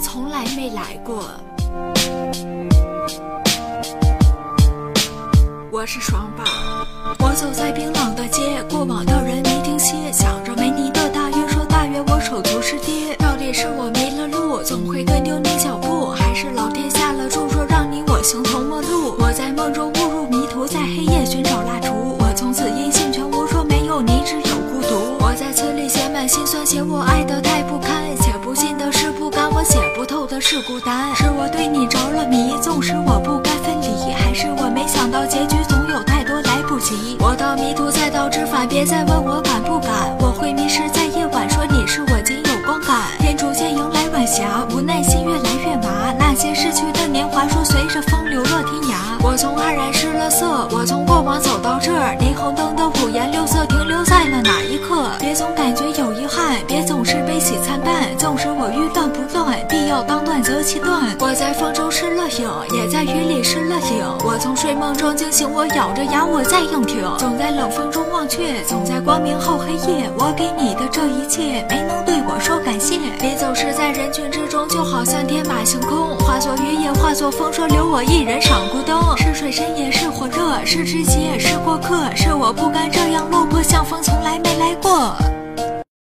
从来没来过。我是双宝，我走在冰冷的街，过往的人没停歇，想着没你的大约，说大约我手足是爹。到底是我迷了路，总会跟丢你脚步，还是老天下了注，说让你我行是孤单。是我对你着了迷，纵使我不该分离，还是我没想到结局总有太多来不及。我到迷途再到知返，别再问我敢不敢，我会迷失在夜晚，说你是我仅有光感。天逐渐迎来晚霞，无奈心越来越麻，那些逝去的年华，说随着风流落天涯。我从黯然失了色，我从过往走到这，霓虹灯的五颜六色欲断不断，必要当断则其断。我在风中失了影，也在雨里失了影。我从睡梦中惊醒，我咬着牙我在硬挺，总在冷风中忘却，总在光明后黑夜。我给你的这一切，没能对我说感谢。你总是在人群之中，就好像天马行空，化作雨也化作风，说留我一人赏孤灯。是水深也是火热，是知己也是过客，是我不甘这样落魄，像风从来没来过。